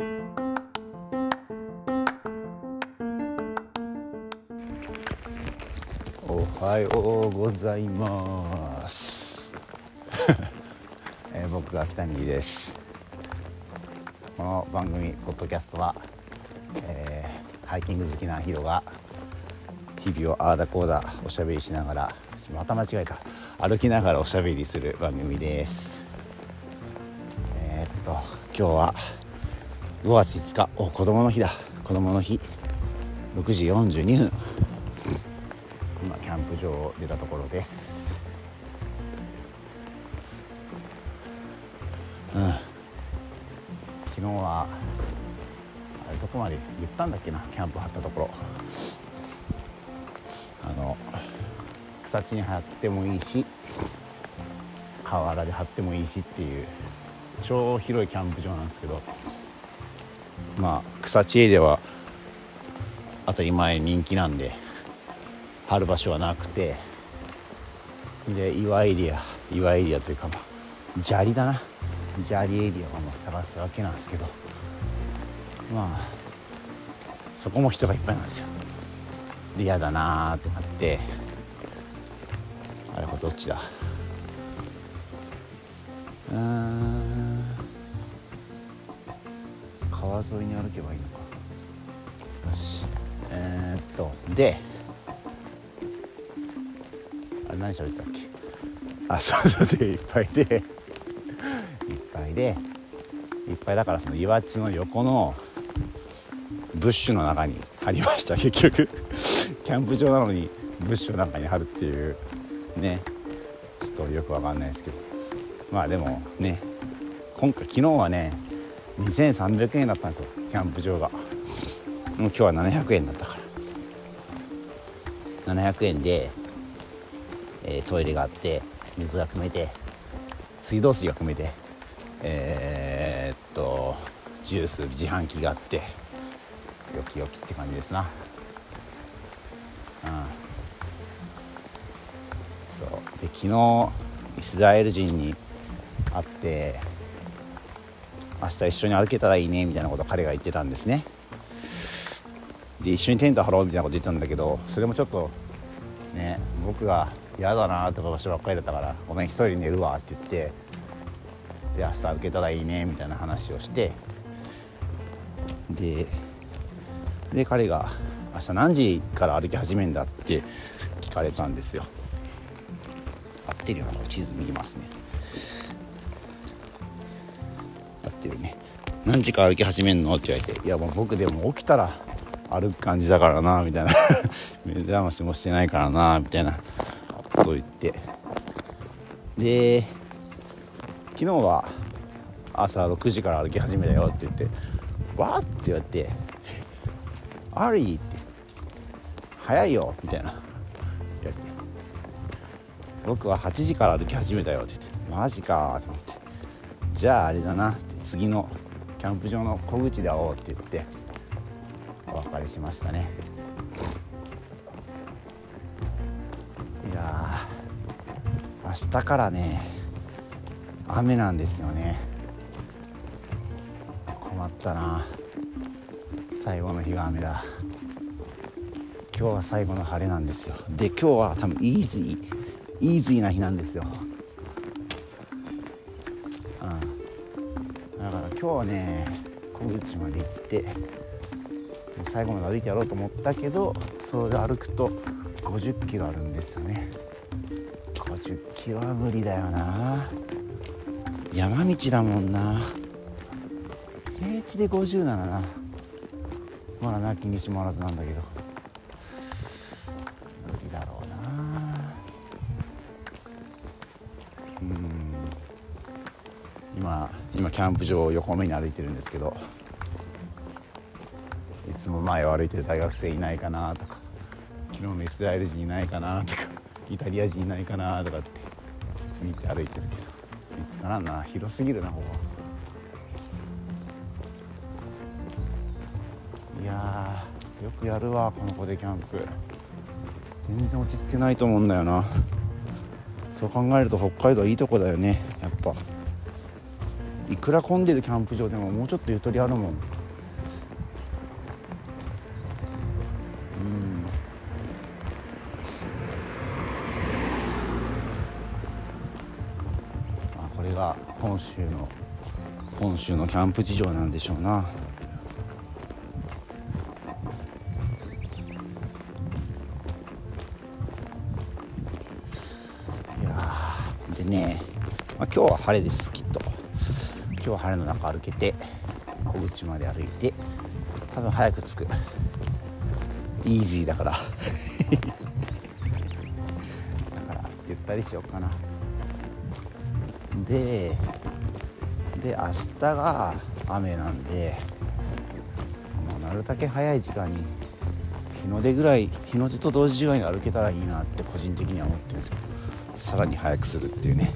おはようございます、えー僕が北見です。この番組ポッドキャストは、えーハイキング好きなヒロが日々をああだこうだおしゃべりしながらまた間違えた。歩きながらおしゃべりする番組です。えーっと今日は5月5日。お子供の日だ。子供の日。6時42分。今キャンプ場を出たところです。うん。昨日はあれどこまで言ったんだっけな。キャンプ張ったところ。あの草地に張ってもいいし河原で張ってもいいしっていう超広いキャンプ場なんですけど。まあ草地エリアは当たり前人気なんで張る場所はなくてで岩エリア岩エリアというかまあ砂利だな。砂利エリアをま探すわけなんですけどまあそこも人がいっぱいなんですよ。で嫌だなーってなってあれこれどっちだ？うん。沿いに歩けばいいのか。よし。えー、っとであれ何喋ってたっけ？あそうそうでいっぱいで。いっぱいで。いっぱいだからその岩地の横のブッシュの中に貼りました。結局。キャンプ場なのにブッシュの中に貼るっていう。ね。ちょっとよくわかんないですけど。まあでもね。今回昨日はね2300円だったんですよキャンプ場が。もう今日は700円だったから。700円で、えートイレがあって水が汲めて水道水が汲めてえーっとジュース自販機があってよきよきって感じですな。うん。そう。で昨日イスラエル人に会って明日一緒に歩けたらいいねみたいなことを彼が言ってたんですねで一緒にテント張ろうみたいなこと言ってたんだけどそれもちょっとね僕が嫌だなとか場所ばっかりだったから「ごめん一人で寝るわ」って言ってで明日歩けたらいいねみたいな話をしてでで彼が「明日何時から歩き始めんだ?」って聞かれたんですよ合ってるような地図見ますね何時から歩き始めんの？って言われて「いやもう僕でも起きたら歩く感じだからな」みたいな。目覚ましもしてないからなみたいなことを言って。で昨日は朝6時から歩き始めたよって言って「わっ!」って言われて「アリー」って「早いよ」みたいな。言われて「僕は8時から歩き始めたよ」って言って「マジか」と思って「じゃああれだな」って次のキャンプ場の小口で会おうって言ってお別れしましたね。いやー明日からね雨なんですよね。困ったな。最後の日が雨だ。今日は最後の晴れなんですよ。で今日は多分イージーイージーな日なんですよ。今日はね小口まで行って最後まで歩いてやろうと思ったけどそれで歩くと50キロあるんですよね。50キロは無理だよな。山道だもんな。平地で50ならな。まだなきにしもあらずなんだけど。今キャンプ場を横目に歩いてるんですけどいつも前を歩いてる大学生いないかなとか昨日のイスラエル人いないかなとかイタリア人いないかなとかって見て歩いてるけど見つからんな。広すぎるなここいやよくやるわこの子でキャンプ。全然落ち着けないと思うんだよな。そう考えると北海道いいとこだよねやっぱ。くら混んでるキャンプ場でももうちょっとゆとりあるもん。うん。これが本州の本州のキャンプ事情なんでしょうな。いやでね、まあ、今日は晴れですきっと。今日は晴れの中歩けて小口まで歩いて多分早く着く。イージーだから。だからゆったりしようかな。でで明日が雨なんで、まあ、なるだけ早い時間に日の出ぐらい日の出と同時ぐらいに歩けたらいいなって個人的には思ってるんですけどさらに早くするっていうね。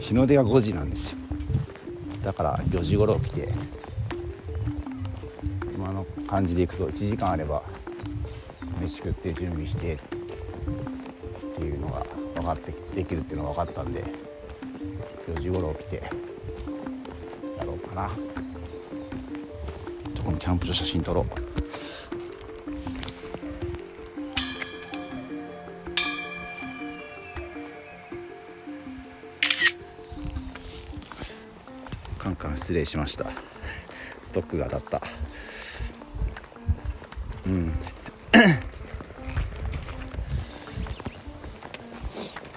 日の出が5時なんですよ。だから4時頃起きて今の感じでいくと1時間あれば飯食って準備してっていうのが分かってできるっていうのが分かったんで4時頃起きてやろうかな。こにキャンプ場写真撮ろう。失礼しました。ストックが当たった。うん。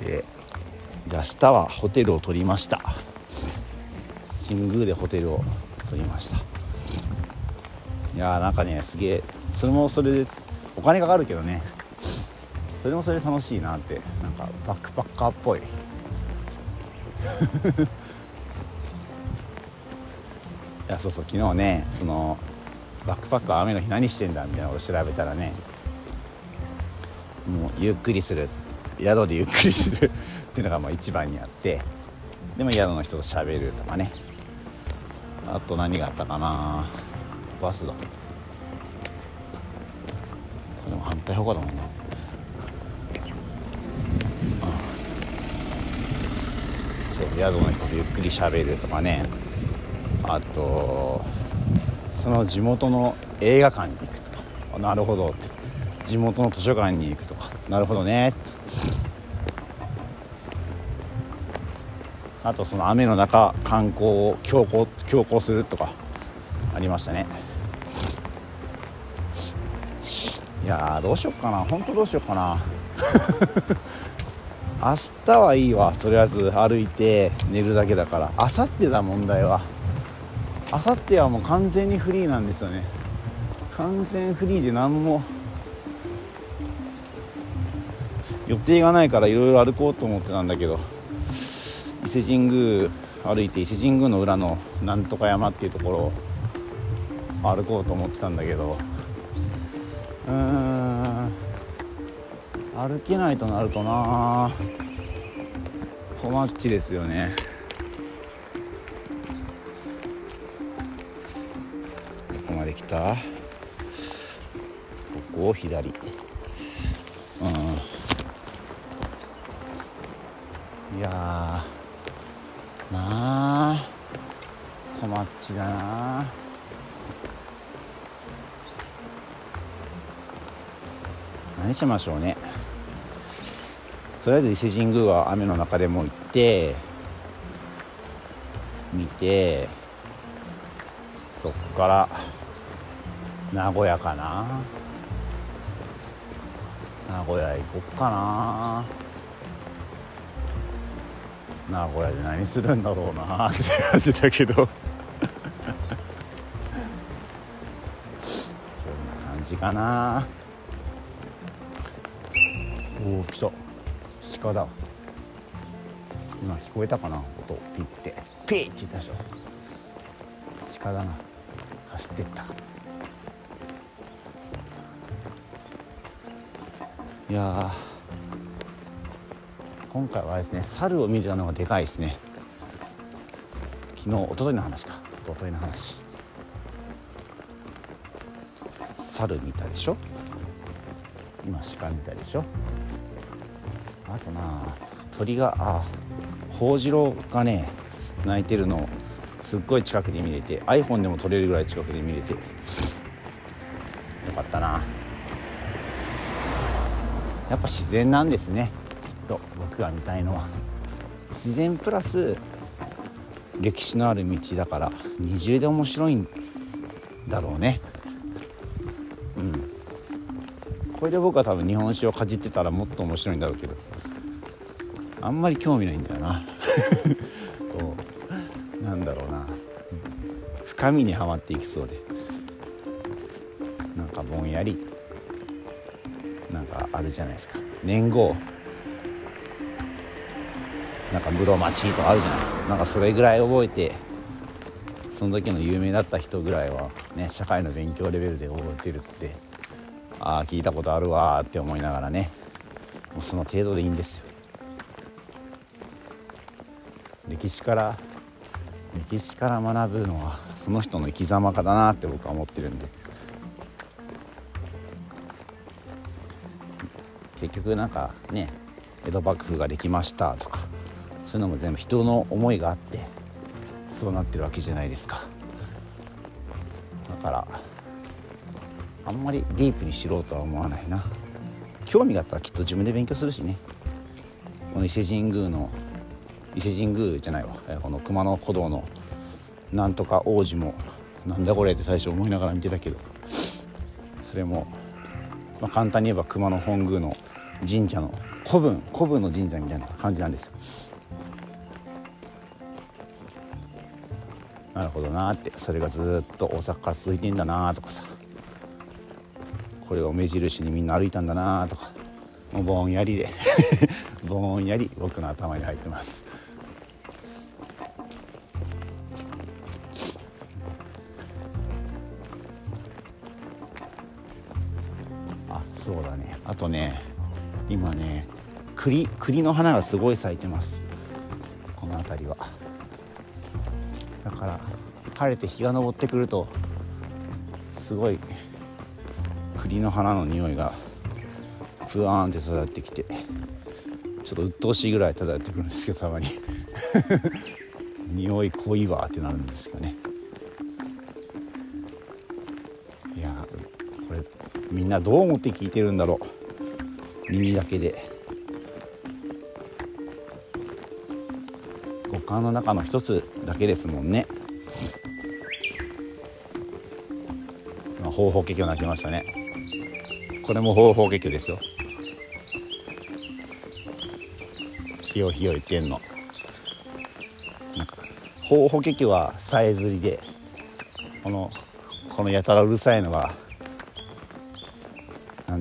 で明日はホテルを取りました。新宮でホテルを取りました。いやーなんかねすげえそれもそれでお金かかるけどね。それもそれで楽しいなってなんかバックパッカーっぽい。いやそうそう昨日ねそのバックパッカー雨の日何してんだみたいなこと調べたらねもうゆっくりする。宿でゆっくりする。っていうのがまあ一番にあってでも宿の人と喋るとかね。あと何があったかな。バスだ。でも反対方向だもんなそう宿の人とゆっくり喋るとかね。あとその地元の映画館に行くとか。なるほどって。地元の図書館に行くとか。なるほどねって。あとその雨の中観光を強行強行するとか。ありましたね。いやどうしよっかな。本当どうしよっかな。明日はいいわ。とりあえず歩いて寝るだけだから。明後日だ問題は。明後日はもう完全にフリーなんですよね。完全フリーで何も。予定がないからいろいろ歩こうと思ってたんだけど。伊勢神宮歩いて伊勢神宮の裏のなんとか山っていうところを歩こうと思ってたんだけど。うーん。歩けないとなるとな。困っちですよね。で来た。ここを左。うん。いやなあ困っちだな何しましょうね。とりあえず伊勢神宮は雨の中でも行って見てそっから名古屋かな。名古屋行こっかな。名古屋で何するんだろうな。って感じだけど。そんな感じかな。おお来た。鹿だ。今聞こえたかな。音ピッて。ピーって言ったでしょ。鹿だな。走ってった。いや今回はですね猿を見るのがでかいですね。昨日一昨日の話か。一昨日の話。猿見たでしょ？今鹿見たでしょ？あとな鳥があホウジロがね鳴いてるのすっごい近くで見れて iPhone でも撮れるぐらい近くで見れてぱ自然なんですね。きっと僕が見たいのは。自然プラス歴史のある道だから二重で面白いんだろうね。うん。これで僕は多分日本酒をかじってたらもっと面白いんだろうけど。あんまり興味ないんだよな。こうなんだろうな。深みにはまっていきそうで。なんかぼんやり。なんかあるじゃないですか。年号。なんか室町とかあるじゃないですか。なんかそれぐらい覚えてその時の有名だった人ぐらいはね社会の勉強レベルで覚えてるってああ聞いたことあるわって思いながらねもうその程度でいいんですよ。歴史から歴史から学ぶのはその人の生き様かだなって僕は思ってるんで。結局なんかね江戸幕府ができましたとかそういうのも全部人の思いがあってそうなってるわけじゃないですか。だからあんまりディープに知ろうとは思わないな。興味があったらきっと自分で勉強するしね。この伊勢神宮の伊勢神宮じゃないわ。この熊野古道のなんとか王子もなんだこれって最初思いながら見てたけどそれも、まあ、簡単に言えば熊野本宮の神社の古文古文の神社みたいな感じなんですよ。なるほどなってそれがずっと大阪から続いてんだなとかさ。これを目印にみんな歩いたんだなとか。もうぼんやりで。ぼんやり僕の頭に入ってます。あそうだね。あとね今ね栗栗の花がすごい咲いてます。この辺りは。だから晴れて日が昇ってくるとすごい栗の花の匂いがふわーんって漂ってきてちょっと鬱陶しいぐらい漂ってくるんですけどたまに。匂い濃いわってなるんですよね。いやこれみんなどう思って聞いてるんだろう。耳だけで。五感の中の一つだけですもんね。方法結局鳴きましたね。これも方法結局ですよ。ひよひよ言ってんの。なんか方法結局はさえずりでこのこのやたらうるさいのが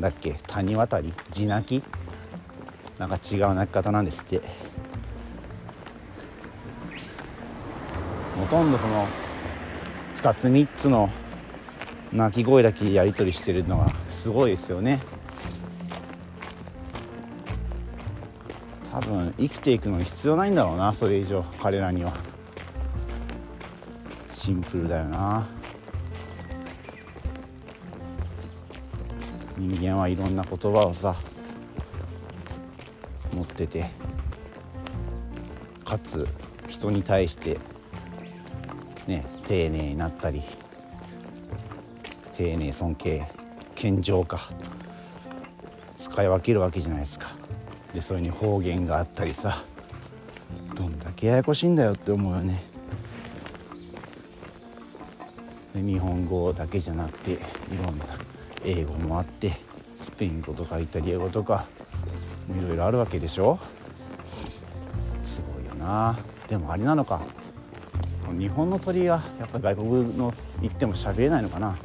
だっけ？谷渡り？地泣き？なんか違う泣き方なんですって。ほとんどその2つ3つの鳴き声だけやり取りしてるのがすごいですよね。多分生きていくのに必要ないんだろうなそれ以上。彼らには。シンプルだよな。人間はいろんな言葉をさ持っててかつ人に対してね丁寧になったり丁寧尊敬謙譲か使い分けるわけじゃないですか。でそれに方言があったりさどんだけややこしいんだよって思うよね。で日本語だけじゃなくていろんな英語もあってスペイン語とかイタリア語とかいろいろあるわけでしょ？すごいよな。でもあれなのか。日本の鳥はやっぱ外国の行っても喋れないのかな。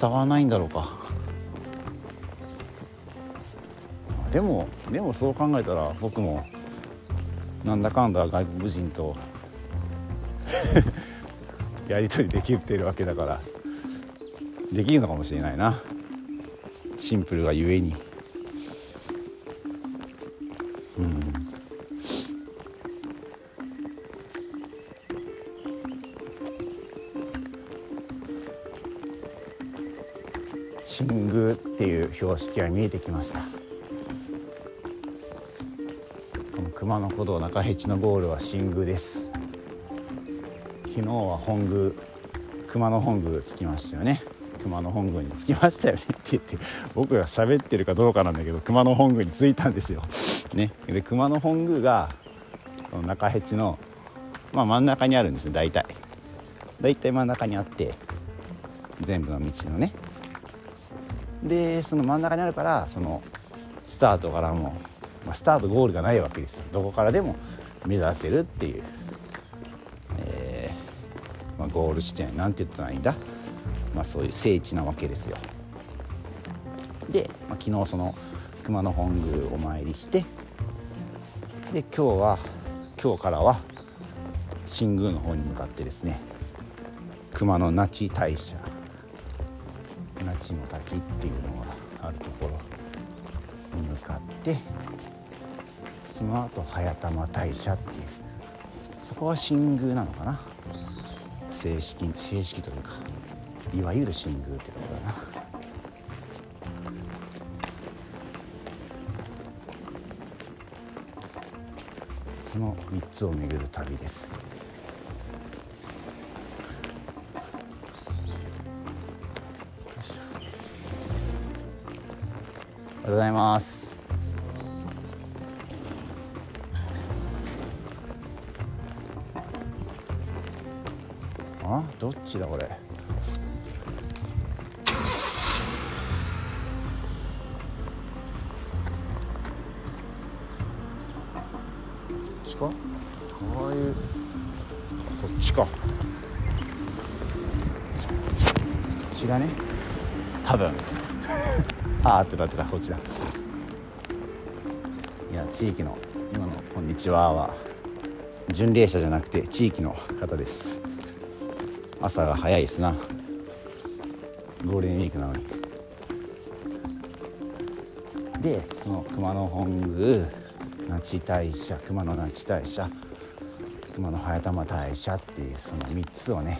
伝わらないんだろうか。でもでもそう考えたら僕もなんだかんだ外国人と やり取りできてるわけだから。できるのかもしれないな。シンプルがゆえに。うん。新宮っていう標識が見えてきました。この熊野古道中辺地のゴールは新宮です。昨日は本宮熊野本宮着きましたよね。熊野本宮に着きましたよねって言って僕が喋ってるかどうかなんだけど熊野本宮に着いたんですよ。ね、で熊野本宮がこの中辺の、まあ、真ん中にあるんですよ大体。大体真ん中にあって全部の道のね。でその真ん中にあるからそのスタートからも、まあ、スタートゴールがないわけですよ。どこからでも目指せるっていう、えー、まあ、ゴール地点なんて言ったらいいんだ、まあ、そういう聖地なわけですよ。で、まあ、昨日その熊野本宮お参りしてで今日は今日からは新宮の方に向かってですね熊野那智大社那智の滝っていうのがあるところに向かってその後早玉大社っていうそこは新宮なのかな？正式正式というか。いわゆる新宮ってところだな。その3つを巡る旅です。おはようございます。あ？どっちだこれ？ちか？こうい。うこっちか。こっちだね。多分。ああってなってたこっちだ。いや地域の今の「こんにちは」は巡礼者じゃなくて地域の方です。朝が早いですな。ゴールデンウィークなのに。でその熊野本宮那智大社熊野那智大社熊野早玉大社っていうその3つをね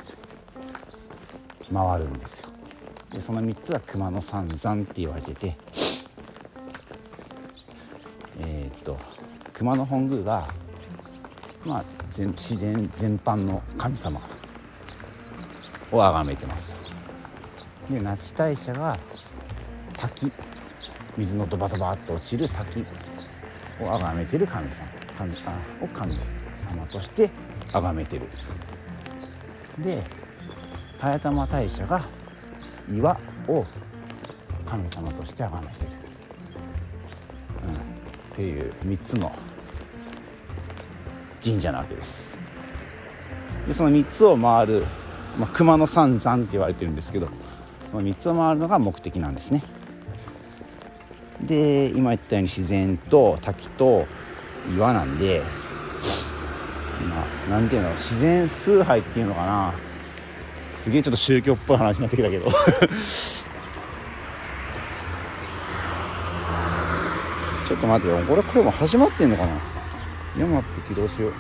回るんですよ。でその3つは熊野三山って言われててえー、っと熊野本宮がまあ自然全般の神様を崇めてますと。で那智大社が滝水のドバドバっと落ちる滝。を崇めてる神様。神あを神様として崇めてる。で早玉大社が岩を神様として崇めてる、うん、っていう3つの神社なわけです。でその3つを回る、まあ、熊野三山って言われてるんですけどその3つを回るのが目的なんですね。で今言ったように自然と滝と岩なんでまあ何ていうの自然崇拝っていうのかな。すげえちょっと宗教っぽい話になってきたけど。ちょっと待ってよこれこれも始まってんのかな。山って起動しよう。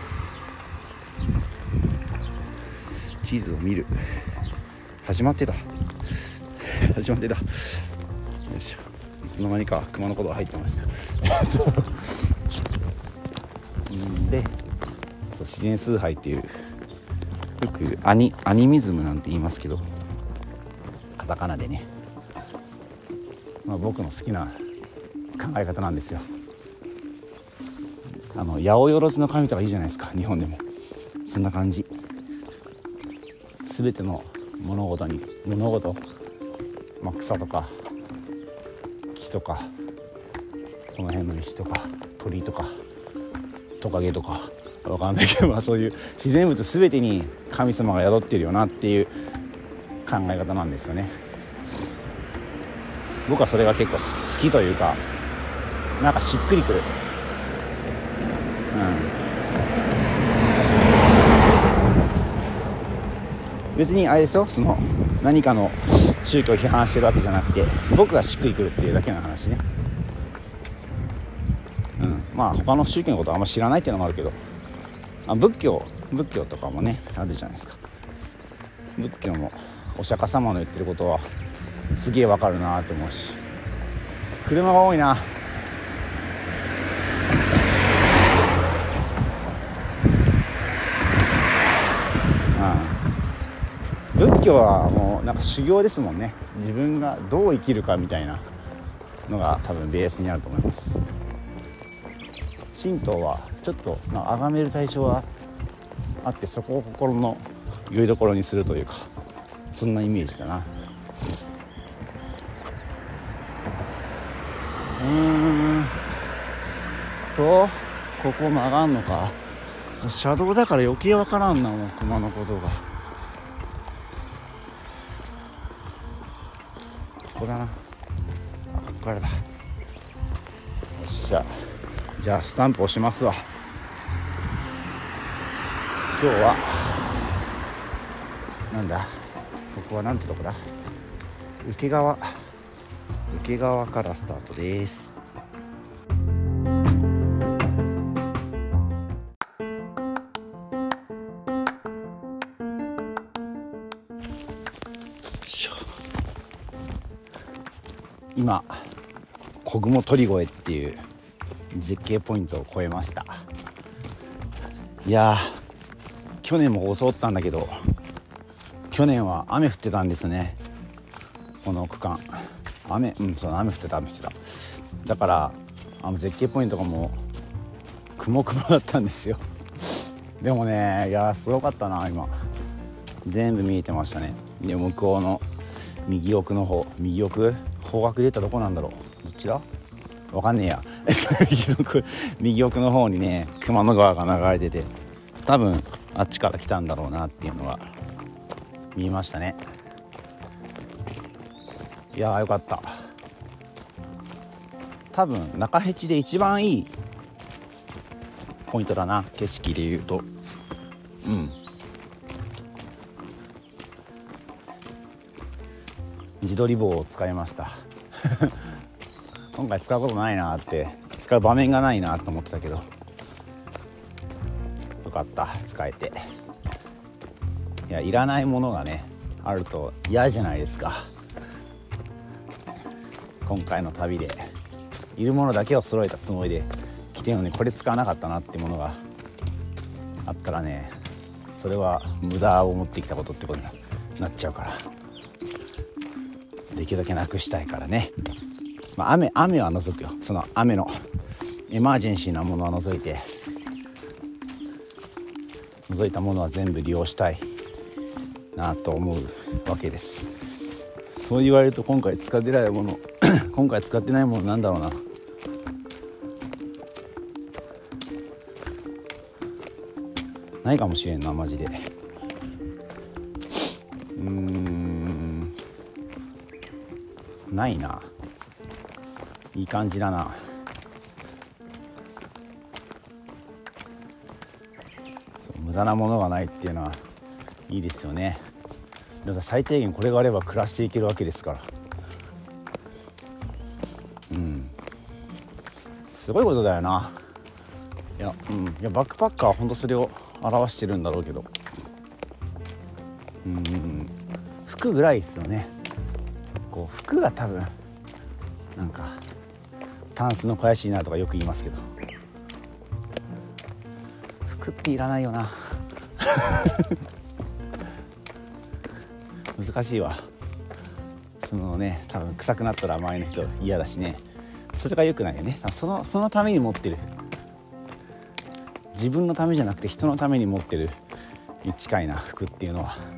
地図を見る。始まってた。始まってた。つの間にか熊のことが入ってました。でそう自然崇拝っていうよくアニアニミズムなんて言いますけどカタカナでね、まあ、僕の好きな考え方なんですよ。あの八百万の神とかいいじゃないですか日本でも。そんな感じ。全ての物事に物事、まあ、草とかとかその辺の石とか鳥とかトカゲとかわかんないけど、まあ、そういう自然物全てに神様が宿ってるよなっていう考え方なんですよね。僕はそれが結構好きというかなんかしっくりくる。うん。別にあれですよその何かの宗教を批判してるわけじゃなくて僕がしっくりくるっていうだけの話ね。うん。まあ他の宗教のことはあんま知らないっていうのもあるけどあ仏教仏教とかもねあるじゃないですか。仏教もお釈迦様の言ってることはすげえわかるなって思うし車が多いな。教はもうなんか修行ですもんね。自分がどう生きるかみたいなのが多分ベースにあると思います。神道はちょっと崇める対象はあってそこを心のよりどころにするというかそんなイメージだな。うんとここ曲がんのか。車道だから余計わからんなもう熊のことが。だな。あここからだ。よっしゃ。じゃあスタンプ押しますわ。今日はなんだ？ここはなんてとこだ？受川受川からスタートです。今小雲鳥越っていう絶景ポイントを越えました。いや去年もここ通ったんだけど去年は雨降ってたんですね。この区間。雨うんそう雨降ってた雨降ってた。だからあの絶景ポイントがもう雲雲だったんですよ。でもねいやすごかったな今。全部見えてましたね。で向こうの右奥の方右奥方角で言ったらどこなんだろう？どちらわかんねえや。右奥右奥の方にね熊野川が流れてて多分あっちから来たんだろうなっていうのが見えましたね。いやーよかった。多分中辺地で一番いいポイントだな景色でいうと。うん。自撮り棒を使いました。今回使うことないなって使う場面がないなと思ってたけど。よかった使えて。いやいらないものがねあると嫌じゃないですか。今回の旅でいるものだけを揃えたつもりで来てるのにこれ使わなかったなってものがあったらねそれは無駄を持ってきたことってことになっちゃうから。できるだけなくしたいからね、まあ、雨雨は除くよ。その雨のエマージェンシーなものは除いて。除いたものは全部利用したいなと思うわけです。そう言われると今回使ってないもの 今回使ってないものなんだろうな。ないかもしれんなマジで。ないな。いい感じだな。無駄なものがないっていうのはいいですよね。だから最低限これがあれば暮らしていけるわけですから。うん。すごいことだよな。いや,、うん、いやバックパッカーは本当それを表してるんだろうけど。うん。服ぐらいですよね。こう服が多分なんかタンスの肥やしになるとかよく言いますけど。服っていらないよな。難しいわ。そのね多分臭くなったら周りの人嫌だしね。それが良くないよね。そのそのために持ってる。自分のためじゃなくて人のために持ってるに近いな服っていうのは。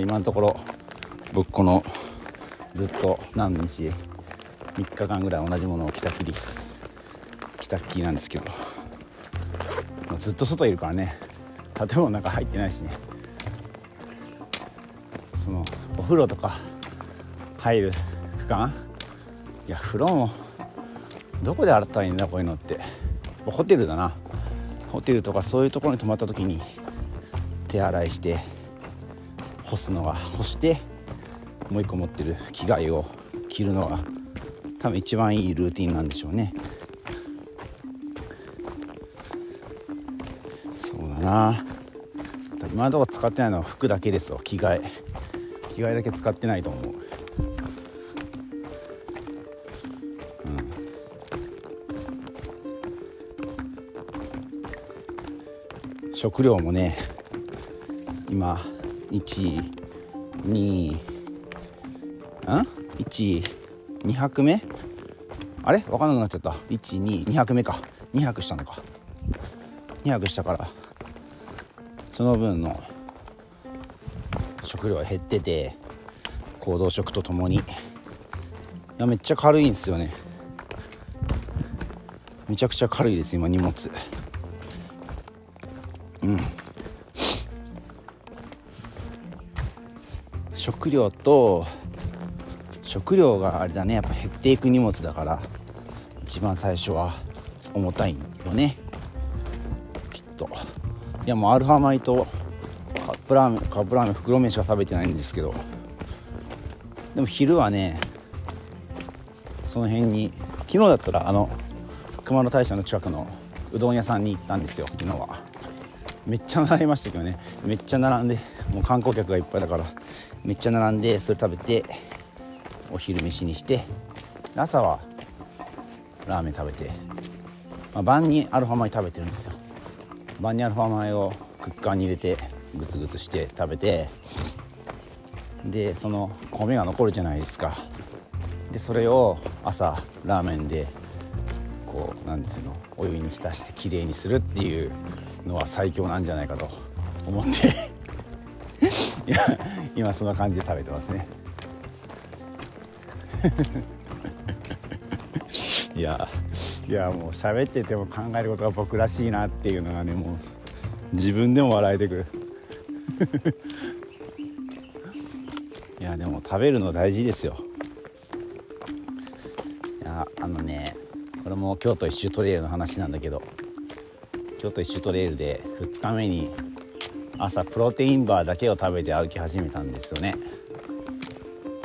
今のところ。僕このずっと何日3日間ぐらい同じものを着たきり着たきりなんですけど。ずっと外いるからね。建物の中入ってないしね。そのお風呂とか入る区間？いや風呂もどこで洗ったらいいんだこういうのって。ホテルだな。ホテルとかそういうところに泊まった時に手洗いして干すのが干してもう一個持ってる着替えを着るのが多分一番いいルーティンなんでしょうね。そうだな。今のところ使ってないのは服だけですよ。着替え。着替えだけ使ってないと思う。食料もね今12ん12泊目あれ？分かんなくなっちゃった。122泊目か。2泊したのか。2泊したからその分の食料が減ってて行動食とともに。いやめっちゃ軽いんですよね。めちゃくちゃ軽いです今荷物。うん。食料と食料があれだね。やっぱ減っていく荷物だから一番最初は重たいよね。きっと。いやもうアルファ米とカップラーメンカップラーメン袋麺しか食べてないんですけどでも昼はねその辺に昨日だったらあの熊野大社の近くのうどん屋さんに行ったんですよ昨日は。めっちゃ並びましたけどね。めっちゃ並んでもう観光客がいっぱいだから。めっちゃ並んでそれ食べてお昼飯にして朝はラーメン食べて、まあ、晩にアルファ米食べてるんですよ。晩にアルファ米をクッカーに入れてグツグツして食べてでその米が残るじゃないですか。でそれを朝ラーメンでこうなんですのお湯に浸してきれいにするっていうのは最強なんじゃないかと思って。い や今そんな感じで食べてますね。いやいやもう喋ってても考えることが僕らしいなっていうのがねもう自分でも笑えてくる。いやでも食べるの大事ですよ。いやあのねこれも京都一周トレイルの話なんだけど京都一周トレイルで2日目に朝プロテインバーだけを食べて歩き始めたんですよね。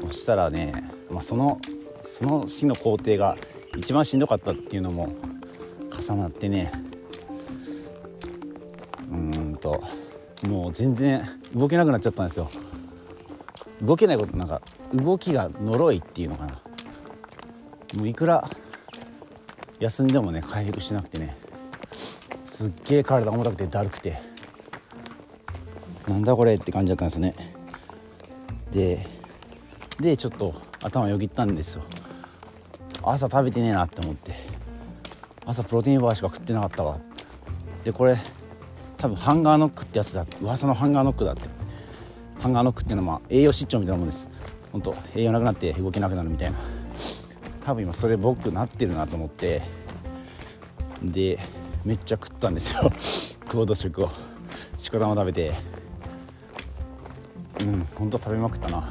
そしたらね、まあ、そのその日の工程が一番しんどかったっていうのも重なってねうんともう全然動けなくなっちゃったんですよ。動けないことなんか動きが呪いっていうのかな。もういくら休んでもね回復しなくてねすっげえ体重たくてだるくて。なんだこれって感じだったんですね。ででちょっと頭よぎったんですよ。朝食べてねえなって思って。朝プロテインバーしか食ってなかったわ。でこれ多分ハンガーノックってやつだ。噂のハンガーノックだって。ハンガーノックっていうのは栄養失調みたいなもんです。本当栄養なくなって動けなくなるみたいな。多分今それ僕なってるなと思って。でめっちゃ食ったんですよ。行動食を。しこ玉食べて。うん本当食べまくったな。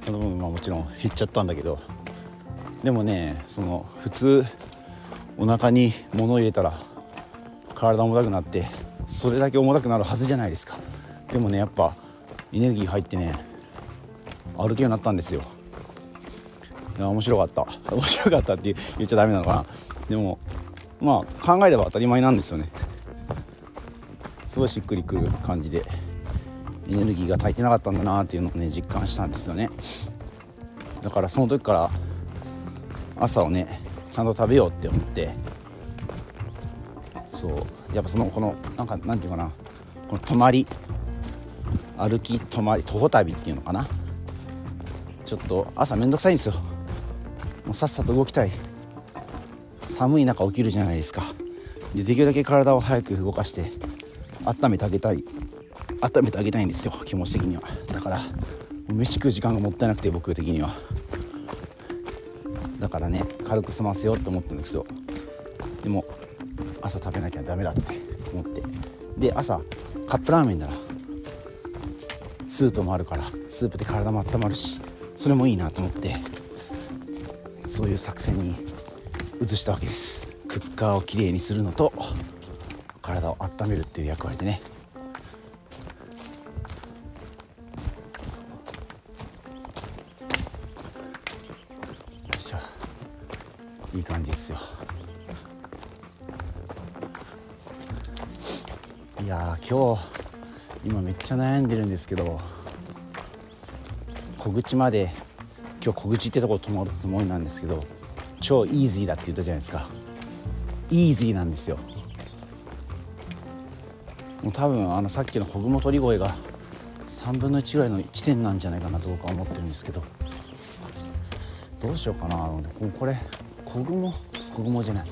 その分まあもちろん減っちゃったんだけど。でもねその普通お腹に物を入れたら体重たくなってそれだけ重たくなるはずじゃないですか。でもねやっぱエネルギー入ってね歩けるようになったんですよ。いや面白かった。面白かったって言っちゃダメなのかな。でもまあ考えれば当たり前なんですよね。すごいしっくりくる感じで。エネルギーが足りてなかったんだなっていうのをね実感したんですよね。だからその時から朝をねちゃんと食べようって思ってそうやっぱそのこのなんかなんていうかなこの泊まり歩き泊まり徒歩旅っていうのかな。ちょっと朝めんどくさいんですよ。もうさっさと動きたい。寒い中起きるじゃないですか。でできるだけ体を早く動かして温めてあげたい。温めてあげたいんですよ気持ち的には。だから飯食う時間がもったいなくて僕的には。だからね軽く済ませようと思ったんですよ。でも朝食べなきゃダメだって思って。で朝カップラーメンな。らスープもあるからスープで体も温まるしそれもいいなと思ってそういう作戦に移したわけです。クッカーをきれいにするのと体を温めるっていう役割でね。ちゃ悩んでるんですけど小口まで今日小口ってとこ泊まるつもりなんですけど超イージーだって言ったじゃないですか。イージーなんですよ。もう多分あのさっきの小雲鳥越が3分の1ぐらいの地点なんじゃないかなと僕は思ってるんですけどどうしようかな。あのこれ小雲小雲じゃない。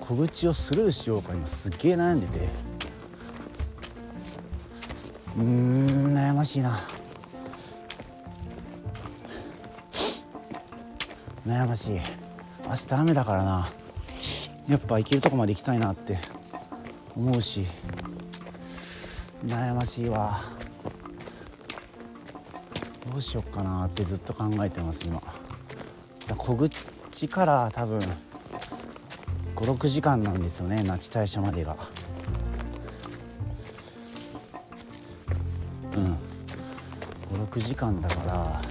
小口をスルーしようか今すっげえ悩んでて。うーん悩ましいな。悩ましい。明日雨だからな。やっぱ行けるとこまで行きたいなって思うし。悩ましいわ。どうしよっかなってずっと考えてます今。小口から多分56時間なんですよね那智大社までが。56時間だから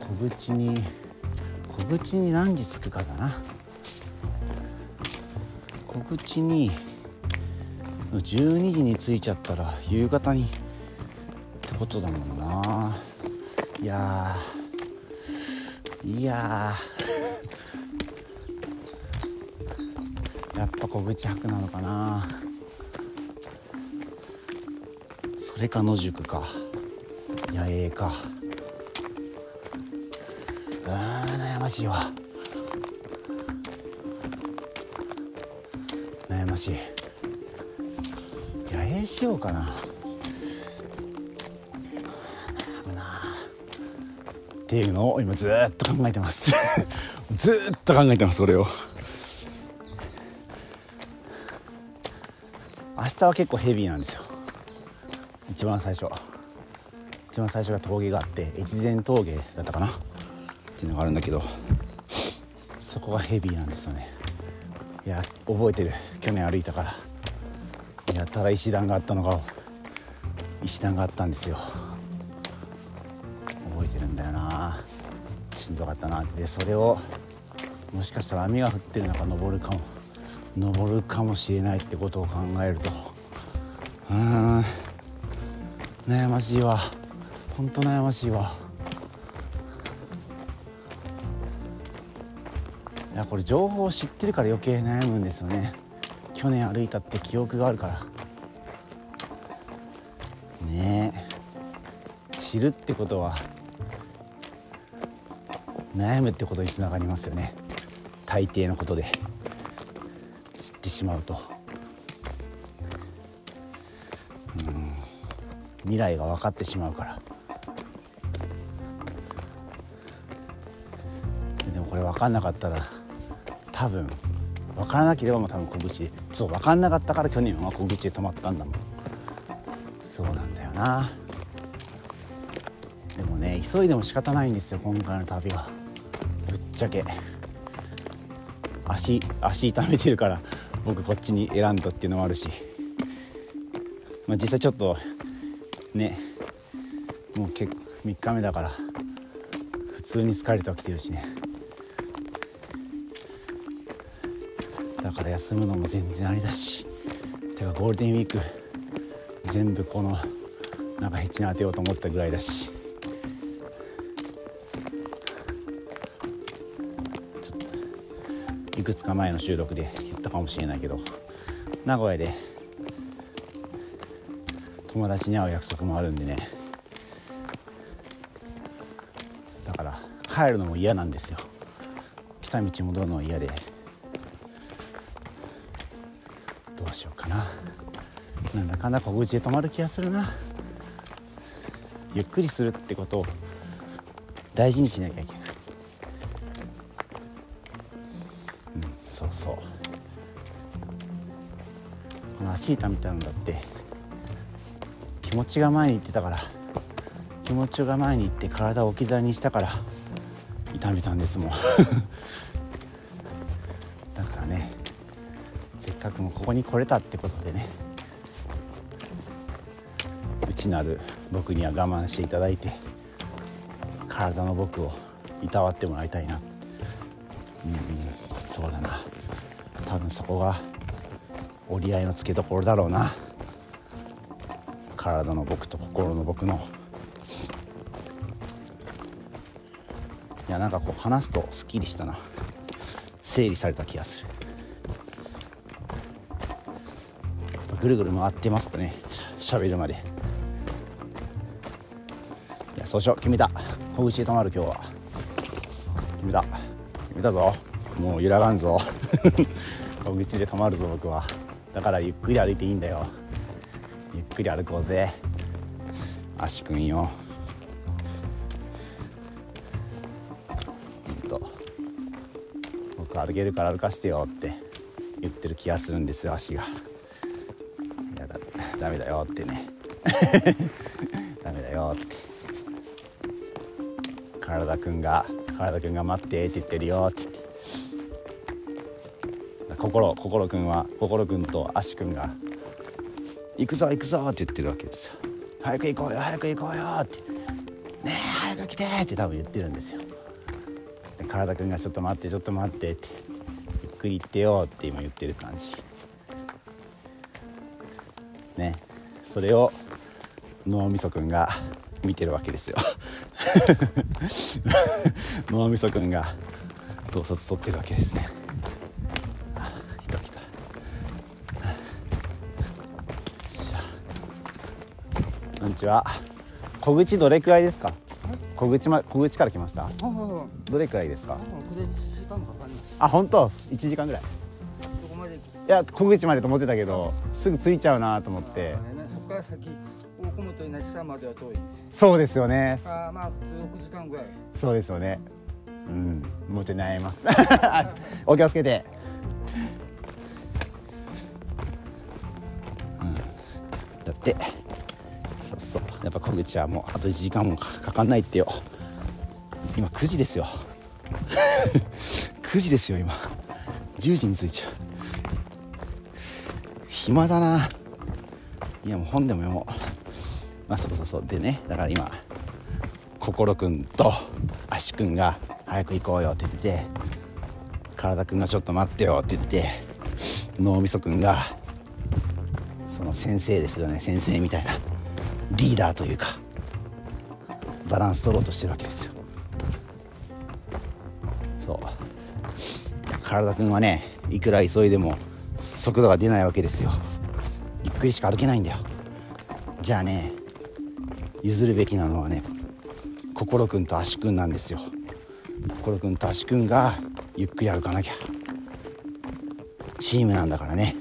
小口に小口に何時着くかだな。小口に12時に着いちゃったら夕方にってことだもんな。いやいややっぱ小口泊なのかな。それか野宿か。野営か。あ悩ましいわ。悩ましい。野営しようかな。悩むなっていうのを今ずっと考えてます。ずっと考えてますそれを。明日は結構ヘビーなんですよ。一番最初。一番最初が峠があって越前峠だったかな？っていうのがあるんだけどそこがヘビーなんですよね。いや覚えてる。去年歩いたから。やたら石段があったのが石段があったんですよ。覚えてるんだよな。しんどかったなでそれをもしかしたら雨が降ってる中登るかも。登るかもしれないってことを考えるとうーん悩ましいわ。本当悩ましいわ。いやこれ情報を知ってるから余計悩むんですよね。去年歩いたって記憶があるから。ねえ。知るってことは悩むってことにつながりますよね。大抵のことで。知ってしまうと。うん。未来が分かってしまうから。分かんなかったら多分分からなければもう多分小口そう分かんなかったから去年は小口で止まったんだもん。そうなんだよな。でもね急いでも仕方ないんですよ今回の旅は。ぶっちゃけ。足足痛めてるから僕こっちに選んだっていうのもあるし、まあ、実際ちょっとねもう結構3日目だから普通に疲れてはきてるしね。だから休むのも全然ありだしてかゴールデンウィーク全部このなんかヘッチに当てようと思ったぐらいだし。ちょっといくつか前の収録で言ったかもしれないけど名古屋で友達に会う約束もあるんでね。だから帰るのも嫌なんですよ。来た道戻るのは嫌で。な。なんだかんだ小口で止まる気がするな。ゆっくりするってことを大事にしなきゃいけない。うんそうそう。この足痛みたいのだって気持ちが前に行ってたから気持ちが前に行って体を置き去りにしたから痛めたんですもん。もここに来れたってことでね。内なる僕には我慢していただいて体の僕をいたわってもらいたいな。うん、うん、そうだな。多分そこが折り合いのつけどころだろうな。体の僕と心の僕の。いやなんかこう話すとすっきりしたな。整理された気がする。ぐるぐる回ってますとね。しゃべるまで。いやそうしよう。決めた小口で泊まる今日は。決めた決めたぞ。もう揺らがんぞ。小口で泊まるぞ僕は。だからゆっくり歩いていいんだよ。ゆっくり歩こうぜ。足くんよほんと僕歩けるから歩かしてよって言ってる気がするんですよ足が。ダメだよってね。ダメだよって。体くんが体くんが待ってって言ってるよって。って心心くんは心くんと足くんが行くぞ行くぞって言ってるわけですよ。早く行こうよ早く行こうよって。ねえ早く来てって多分言ってるんですよ。で体くんがちょっと待ってちょっと待ってってゆっくり行ってよって今言ってる感じ。それを脳みそくんが見てるわけですよ。脳みそくんが統率取ってるわけですね。こんにちは。小口どれくらいですか？小口ま小口から来ました？どれくらいですか？あ本当？一時間ぐらい。いや小口までと思ってたけどすぐ着いちゃうなと思って先大小本稲地さんまでは遠いそうですよね。あまあ普通6時間ぐらい。そうですよね。うん。もうちょい悩みます。お気をつけて。うん。だってそうそう。やっぱ小口はもうあと1時間もかかかんないってよ。今9時ですよ。9時ですよ今。10時に着いちゃう。暇だないやもう本でも読もう。まあそうそうそう。でねだから今心くんと足くんが早く行こうよって言って体くんがちょっと待ってよって言って脳みそくんがその先生ですよね先生みたいなリーダーというかバランス取ろうとしてるわけですよ。そう。体くんはねいくら急いでも速度が出ないわけですよ。ゆっくりしか歩けないんだよ。じゃあね譲るべきなのはね心くんと足くんなんですよ。心くんと足くんがゆっくり歩かなきゃ。チームなんだからね。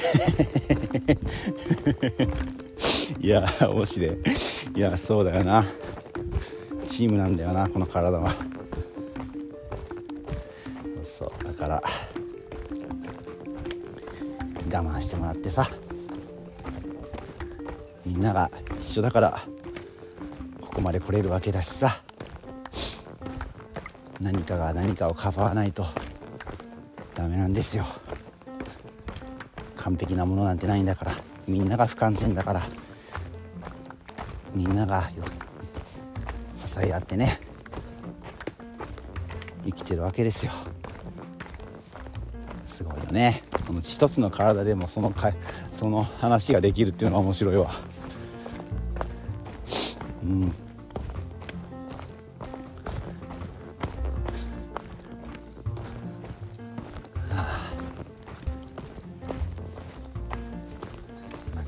いや面白い。いやそうだよな。チームなんだよなこの体は。してもらってさ。みんなが一緒だからここまで来れるわけだしさ。何かが何かをかばわないとダメなんですよ。完璧なものなんてないんだからみんなが不完全だからみんなが支え合ってね生きてるわけですよ。よね。その一つの体でもそのかその話ができるっていうのは面白いわ。うん。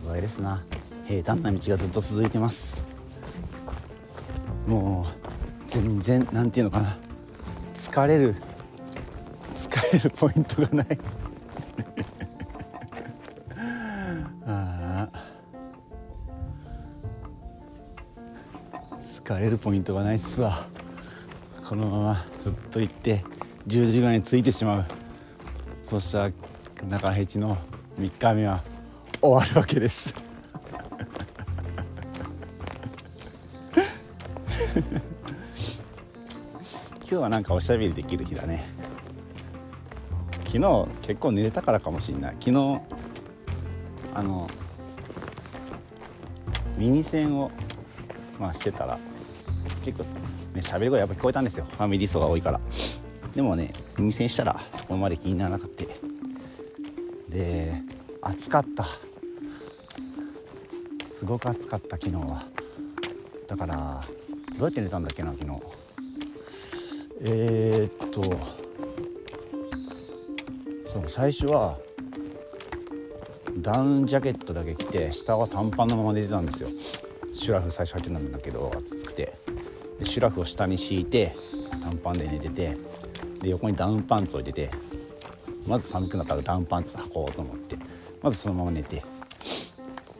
具合ですな。平坦な道がずっと続いてます。もう全然なんていうのかな。疲れる疲れるポイントがない。疲れるポイントがないっすわ。このままずっと行って10時ぐらいに着いてしまう。そしたら中ヘチの3日目は終わるわけです。今日はなんかおしゃべりできる日だね。昨日結構寝れたからかもしれない。昨日あの耳栓を、まあ、してたら結構ね喋り声やっぱ聞こえたんですよ。ファミリー層が多いから。でもね耳栓したらそこまで気にならなくてで暑かった。すごく暑かった昨日は。だからどうやって寝たんだっけな昨日。えー、っとそう最初はダウンジャケットだけ着て下は短パンのまま寝てたんですよ。シュラフ最初入ってたんだけど暑くて。でシュラフを下に敷いて短パンで寝ててで横にダウンパンツを置いててまず寒くなったらダウンパンツ履こうと思ってまずそのまま寝て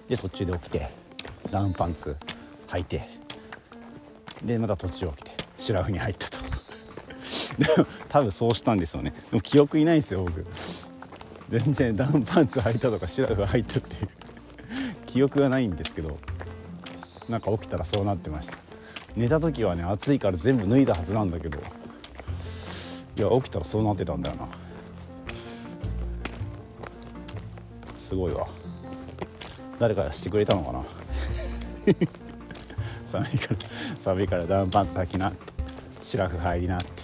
で途中で起きてダウンパンツ履いてでまた途中起きてシュラフに入ったと。でも多分そうしたんですよね。でも記憶いないんですよ僕。全然ダウンパンツ履いたとかシュラフ履いたっていう。記憶がないんですけどなんか起きたらそうなってました。寝た時はね暑いから全部脱いだはずなんだけど。いや起きたらそうなってたんだよな。すごいわ。誰かしてくれたのかな。寒いから寒いからダウンパンツ履きな。シラフ入りな。っ て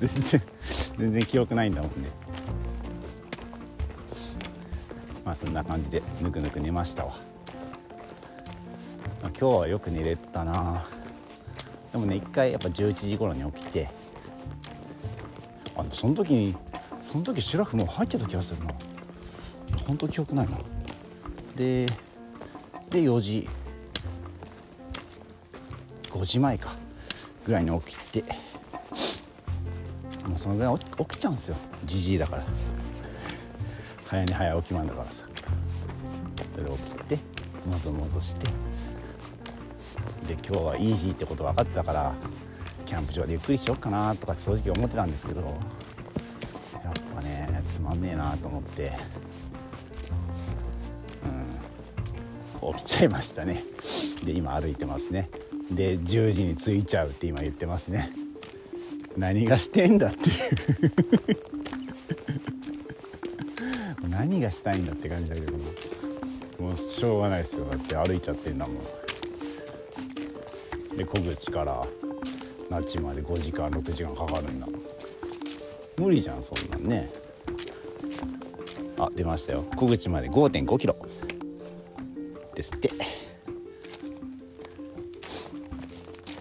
全然全然記憶ないんだもんね。まあそんな感じでぬくぬく寝ましたわ、今日はよく寝れたな。でもね一回やっぱ11時頃に起きてあその時にその時シュラフも入ってた気がするな。本当記憶ないな。でで4時5時前かぐらいに起きてもうそのぐらい起き起きちゃうんですよ。じじいだから。早寝早起きマンだからさ。それで起きてもぞもぞして。で今日はイージーってこと分かってたからキャンプ場でゆっくりしようかなとか正直思ってたんですけどやっぱねつまんねえなと思ってうん起きちゃいましたね。で今歩いてますね。で10時に着いちゃうって今言ってますね。何がしてんだっていう。何がしたいんだって感じだけどもうしょうがないですよ。だって歩いちゃってんだもん。で小口から那智まで5時間6時間かかるんだ。無理じゃんそんなんね。あ出ましたよ。小口まで5 5キロ。ですって。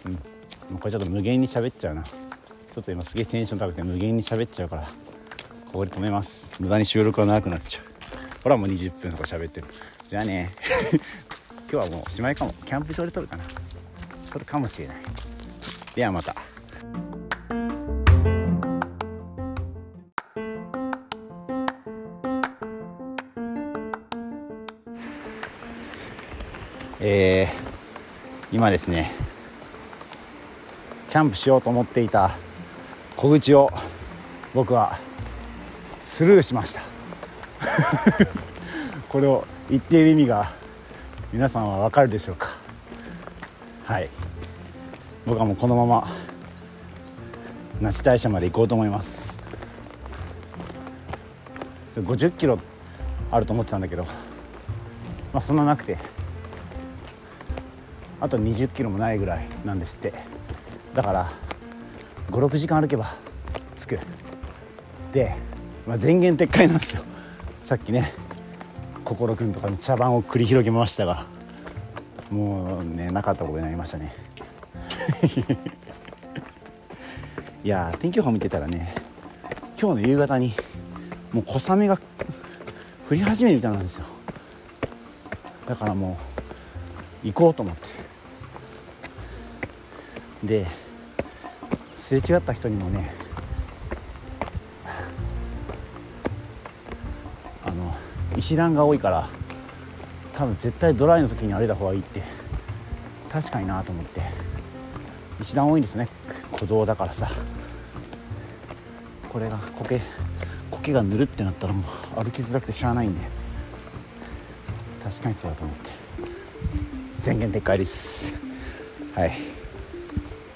うん。これちょっと無限に喋っちゃうな。ちょっと今すげえテンション高くて無限に喋っちゃうからここで止めます。無駄に収録が長くなっちゃう。ほらもう20分とか喋ってる。じゃあね。今日はもうおしまいかも。キャンプ場で撮るかな。撮るかもしれない。ではまた。えー、今ですねキャンプしようと思っていた小口を僕はスルーしました。これを言っている意味が皆さんはわかるでしょうか。はい。僕はもうこのまま那智大社まで行こうと思います。50キロあると思ってたんだけどまあそんななくて。あと20キロもないぐらいなんですって。だから56時間歩けば着く。で、まあ、前言撤回なんですよ。さっきね心くんとかに茶番を繰り広げましたがもうねなかったことになりましたね。いや天気予報見てたらね今日の夕方にもう小雨が降り始めるみたいなんですよ。だからもう行こうと思って。ですれ違った人にもねあの石段が多いから多分絶対ドライの時に歩いた方がいいって確かになと思って。石段多いんですね。歩道だからさ。これが苔苔がぬるってなったらもう歩きづらくてしゃあないんで。確かにそうだと思って。全言撤回です。はい。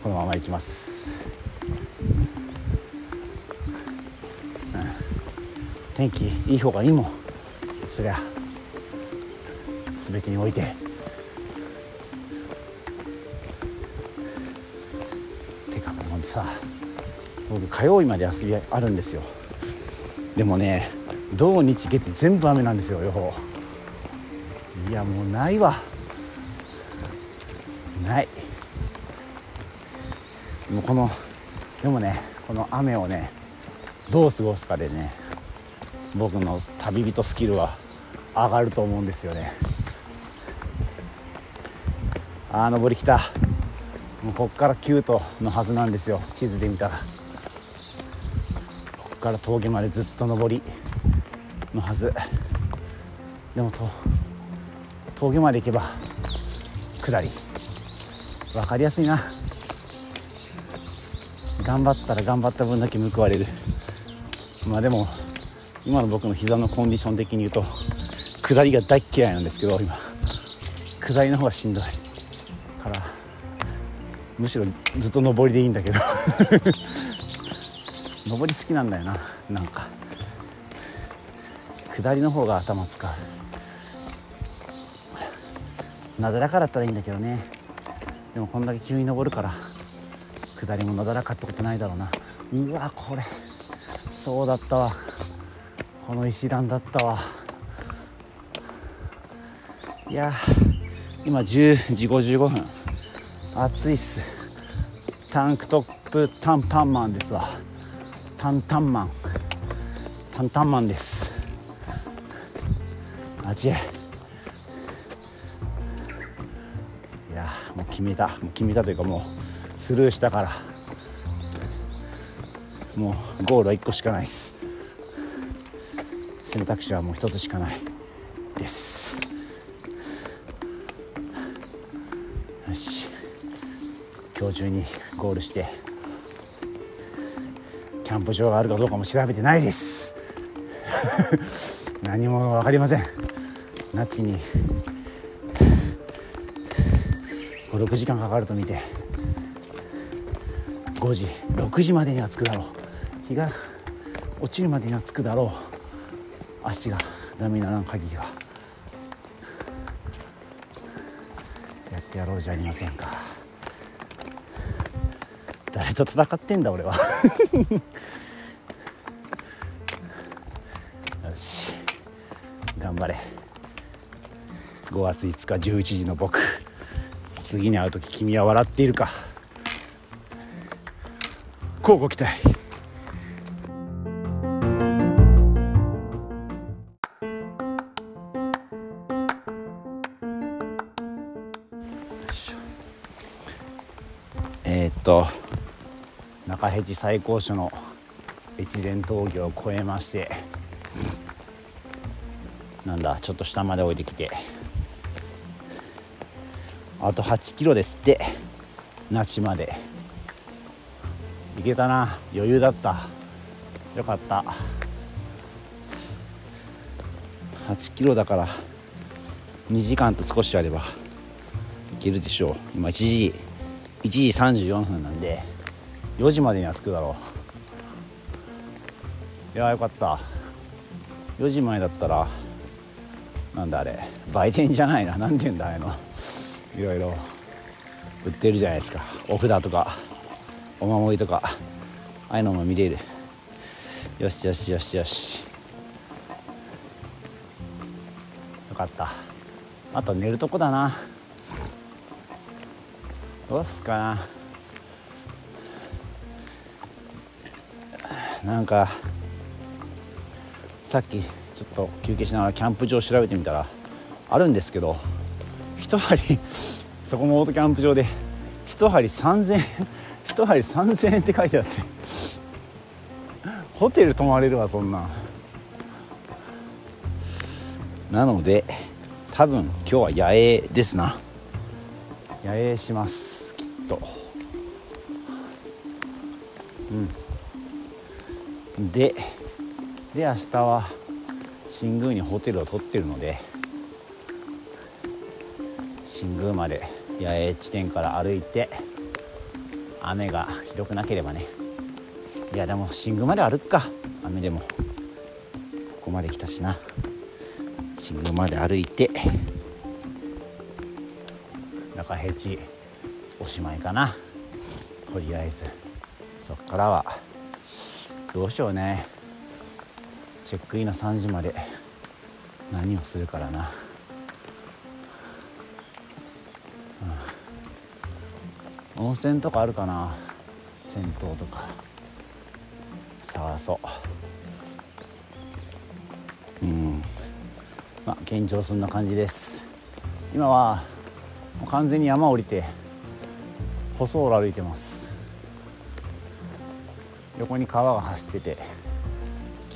このまま行きます、うん、天気いい方がいいもん。そりゃ。全てにおいて。僕火曜日まで休みあるんですよ。でもね土日月全部雨なんですよ予報。いやもうないわ。ない。もうこのでもねこの雨をねどう過ごすかでね僕の旅人スキルは上がると思うんですよね。ああ登りきた。もうこっからキュートのはずなんですよ。地図で見たら。から峠までずっと登りのはず。でもと峠まで行けば下り。分かりやすいな。頑張ったら頑張った分だけ報われる。まあでも今の僕の膝のコンディション的に言うと下りが大嫌いなんですけど今。下りの方がしんどい。からむしろずっと上りでいいんだけど。上り好きなんだよななんか。下りの方が頭使う。なだらかだったらいいんだけどね。でもこんだけ急に登るから下りもなだらかってことないだろうな。うわこれ。そうだったわ。この石段だったわ。いや今10時55分。暑いっす。タンクトップタンパンマンですわ。タンタンマン。タンタンマンです。あちいやもう決めた。もう決めたというかもうスルーしたから。もうゴールは1個しかないです。選択肢はもう1つしかないです。よし。今日中にゴールして。キャンプ場があるかどうかも調べてないです。何も分かりません。那智に。56時間かかると見て。5時6時までには着くだろう。日が落ちるまでには着くだろう。足がダメにならん限りは。やってやろうじゃありませんか。と戦ってんだ俺は。よし。頑張れ。5月5日11時の僕。次に会う時君は笑っているか。乞うご期待。えー、っと中辺路最高所の越前峠を越えましてなんだちょっと下まで降りてきてあと8キロですって那智まで。行けたな余裕だった。よかった。8キロだから2時間と少しあれば行けるでしょう。今1時1時34分なんで。4時までには着くだろう。いやよかった。4時前だったらなんだあれ売店じゃないな。何て言うんだあれの。いろいろ売ってるじゃないですか。お札とかお守りとかああいうのも見れる。よしよしよしよし。よかった。あと寝るとこだな。どうすかな。なんかさっきちょっと休憩しながらキャンプ場調べてみたらあるんですけど一針 そこもオートキャンプ場で一針3000円 一針3000円って書いてあってホテル泊まれるわそんななので多分今日は野営ですな。野営しますきっと。うん。でで明日は新宮にホテルを取ってるので新宮まで野営地点から歩いて雨がひどくなければね。いやでも新宮まで歩くか。雨でも。ここまで来たしな。新宮まで歩いて中平地おしまいかな。とりあえず。そっからは。どうしようね。チェックインの3時まで何をするからな、うん、温泉とかあるかな。銭湯とか。探そううん。まあ現状そんな感じです。今はもう完全に山降りて舗装路歩いてます。横に川が走ってて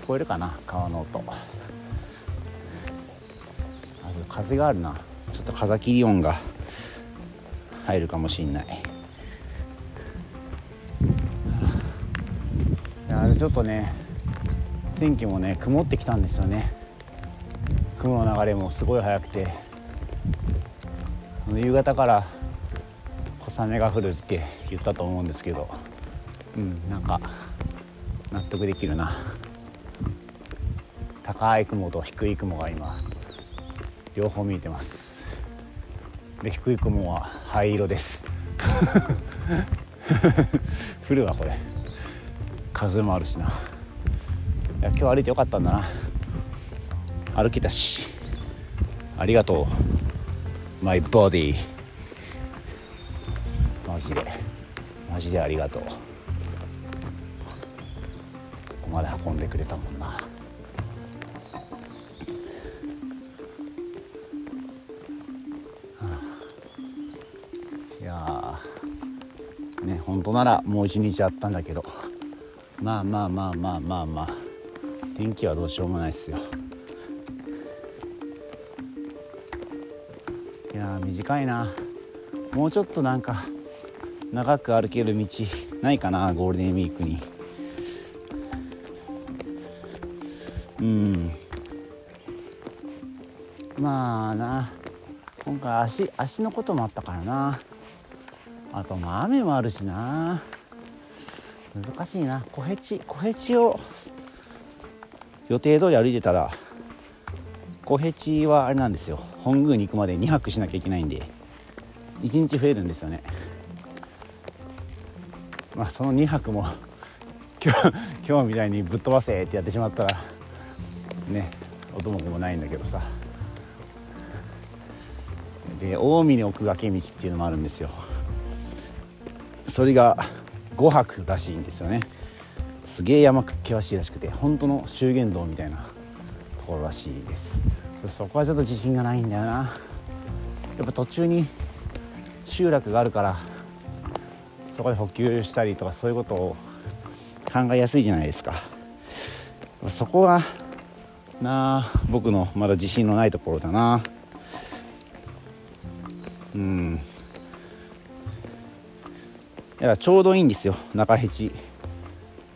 聞こえるかな？川の音。風があるな。ちょっと風切り音が入るかもしんない。ちょっとね天気もね曇ってきたんですよね。雲の流れもすごい速くて。夕方から小雨が降るって言ったと思うんですけど。うんなんか納得できるな。高い雲と低い雲が今両方見えてます。で低い雲は灰色です。降るわこれ。風もあるしな。いや今日歩いてよかったんだな。歩けたし。ありがとう。マイボディマジで。マジでありがとう。運んでくれたもんな。いやね本当ならもう一日あったんだけど。まあまあまあまあまあまあ。天気はどうしようもないっすよ。いや短いな。もうちょっとなんか長く歩ける道ないかなゴールデンウィークに。うん。まあな。今回足足のこともあったからな。あとまあ雨もあるしな。難しいな。小ヘチ小ヘチを予定通り歩いてたら小ヘチはあれなんですよ。本宮に行くまで2泊しなきゃいけないんで1日増えるんですよね。まあその2泊も今日今日みたいにぶっ飛ばせってやってしまったらね音も子もないんだけどさ。で近江に奥掛道っていうのもあるんですよ。それが5泊らしいんですよね。すげえ山険しいらしくて本当の修験道みたいなところらしいです。そこはちょっと自信がないんだよな。やっぱ途中に集落があるからそこで補給したりとかそういうことを考えやすいじゃないですか。そこがな。あ僕のまだ自信のないところだな。うん。いやちょうどいいんですよ。中ヘチ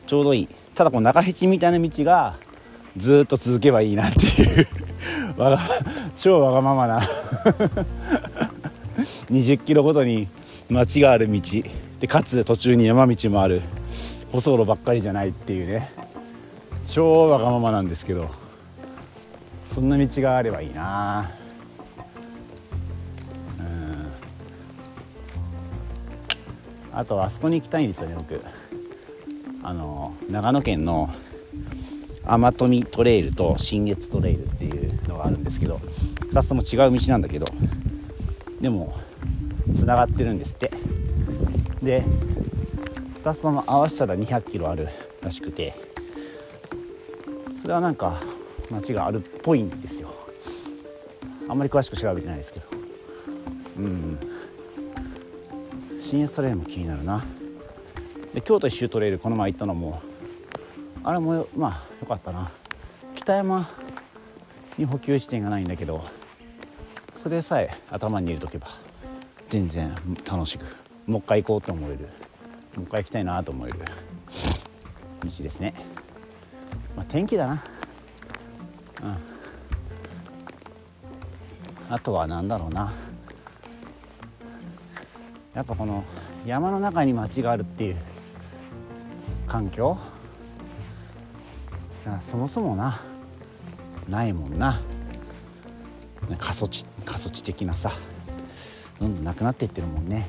ちょうどいい。ただこの中ヘチみたいな道がずっと続けばいいなっていう。わが超わがままな。20キロごとに街がある道。でかつ途中に山道もある。舗装路ばっかりじゃないっていうね。超わがままなんですけど。そんな道があればいいな。うん。あとあそこに行きたいんですよね僕。あの長野県の天富トレイルと新月トレイルっていうのがあるんですけど2つとも違う道なんだけどでもつながってるんですって。で2つとも合わせたら2 0 0キロあるらしくて。それはなんか街があるっぽいんですよ。あんまり詳しく調べてないですけど。うん。新越トレイルも気になるな。で京都一周トレイルこの前行ったのもあれもまあよかったな。北山に補給地点がないんだけどそれさえ頭に入れとけば全然楽しくもう一回行こうと思える。もう一回行きたいなと思える道ですね、まあ、天気だな。あとは何だろうな。やっぱこの山の中に町があるっていう環境。そもそもな。ないもんな。過疎地過疎地的なさ。どんどんなくなっていってるもんね。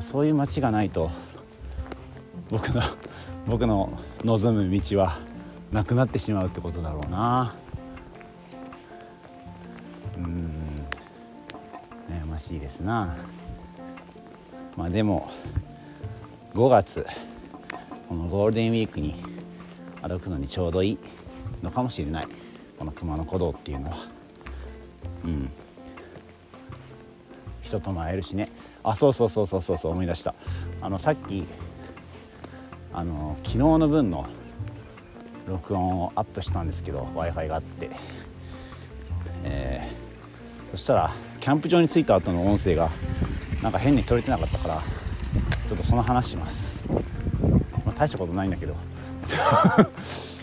そういう街がないと僕の僕の望む道はなくなってしまうってことだろうな。うん。悩ましいですな。まあでも5月このゴールデンウィークに歩くのにちょうどいいのかもしれない。この熊野古道っていうのは。うん。人とも会えるしね。あそうそうそうそうそうそう思い出した。あのさっきあの昨日の分の録音をアップしたんですけど w i f i があって、えーそしたらキャンプ場に着いた後の音声がなんか変に取れてなかったからちょっとその話します、まあ、大したことないんだけど。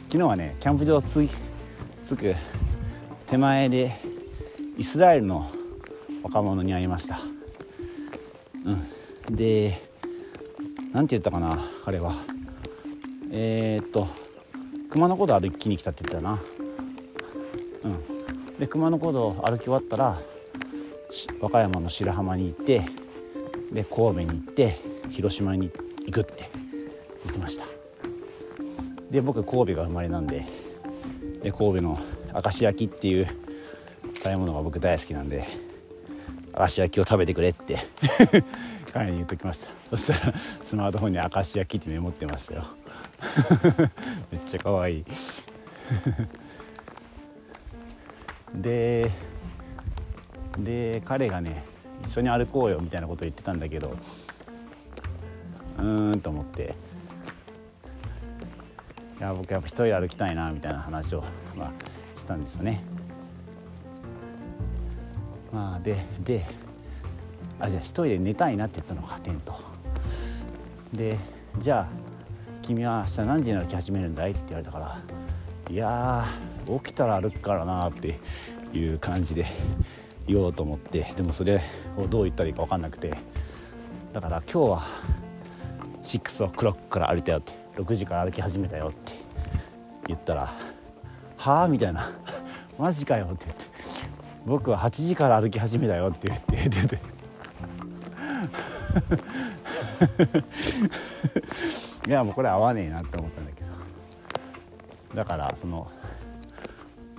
昨日はねキャンプ場着い着く手前でイスラエルの若者に会いました。うん。でなんて言ったかな彼は。えー、っと熊野古道歩きに来たって言ったよな。うん。で熊野古道歩き終わったら和歌山の白浜に行ってで神戸に行って広島に行くって言ってました。で僕神戸が生まれなんでで神戸の明石焼きっていう食べ物が僕大好きなんで明石焼きを食べてくれって 彼に言っときました。そしたらスマートフォンに明石焼きってメモってましたよ。めっちゃ可愛い。でで彼がね一緒に歩こうよみたいなこと言ってたんだけどうーんと思って。いや僕やっぱ一人歩きたいなみたいな話を、まあ、したんですよね。まあでであじゃあ一人で寝たいなって言ったのかテント。でじゃあ君は明日何時に歩き始めるんだい？って言われたからいやー起きたら歩くからなっていう感じで言おうと思ってでもそれをどう言ったらいいか分かんなくてだから今日は6オクロックから歩いたよって6時から歩き始めたよって言ったら「はあ?」みたいな「マジかよ」って言って「僕は8時から歩き始めたよ」って言って出ていやもうこれ合わねえなって思ったんだけど。だからその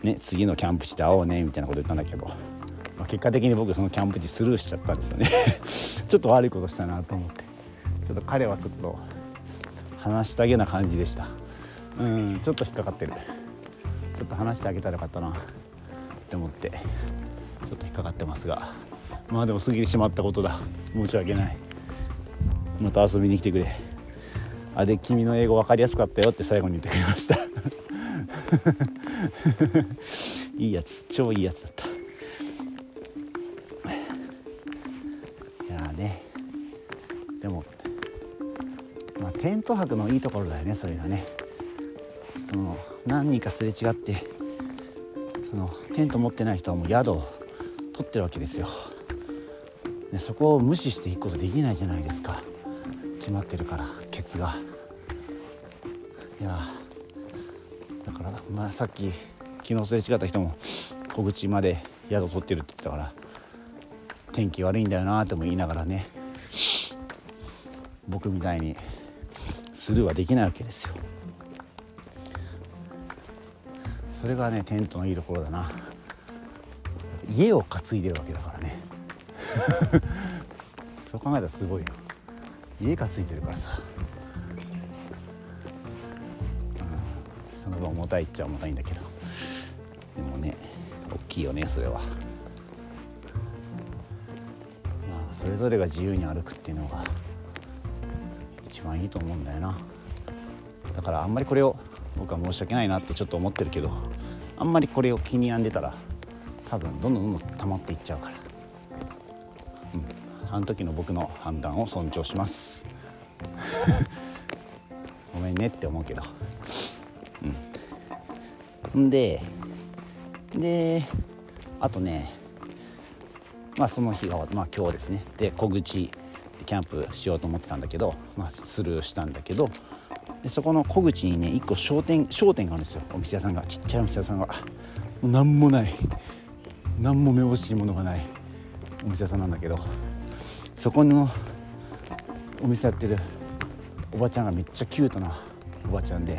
ね次のキャンプ地で会おうねみたいなこと言ったんだけど、まあ、結果的に僕そのキャンプ地スルーしちゃったんですよね。ちょっと悪いことしたなと思って。ちょっと彼はちょっと話したげな感じでした。うんちょっと引っかかってる。ちょっと話してあげたらよかったなって思って。ちょっと引っかかってますが。まあでも過ぎてしまったことだ。申し訳ない。また遊びに来てくれ。あで君の英語分かりやすかったよって最後に言ってくれました。いいやつ。超いいやつだった。いやね。でもまあテント泊のいいところだよねそういうのはね。その何人かすれ違ってそのテント持ってない人はもう宿を取ってるわけですよ。でそこを無視していくことできないじゃないですか。決まってるから。が。いやだから、まあ、さっき昨日すれ違った人も小口まで宿取ってるって言ってたから天気悪いんだよなっても言いながらね僕みたいにスルーはできないわけですよ。それがねテントのいいところだな。家を担いでるわけだからね。そう考えたらすごいよ。家担いでるからさ、その分重たいっちゃ重たいんだけど。でもね大きいよねそれは。まあそれぞれが自由に歩くっていうのが一番いいと思うんだよな。だからあんまりこれを僕は申し訳ないなってちょっと思ってるけどあんまりこれを気に病んでたら多分どんどんどんどん溜まっていっちゃうから。うん。あの時の僕の判断を尊重します。ごめんねって思うけど。んでであとねまあその日が、まあ、今日ですね。で小口キャンプしようと思ってたんだけど、まあ、スルーしたんだけどでそこの小口にね1個商店商店があるんですよ。お店屋さんがちっちゃいお店屋さんが。もう何もない。何もめぼしいものがないお店屋さんなんだけどそこのお店やってるおばちゃんがめっちゃキュートなおばちゃんで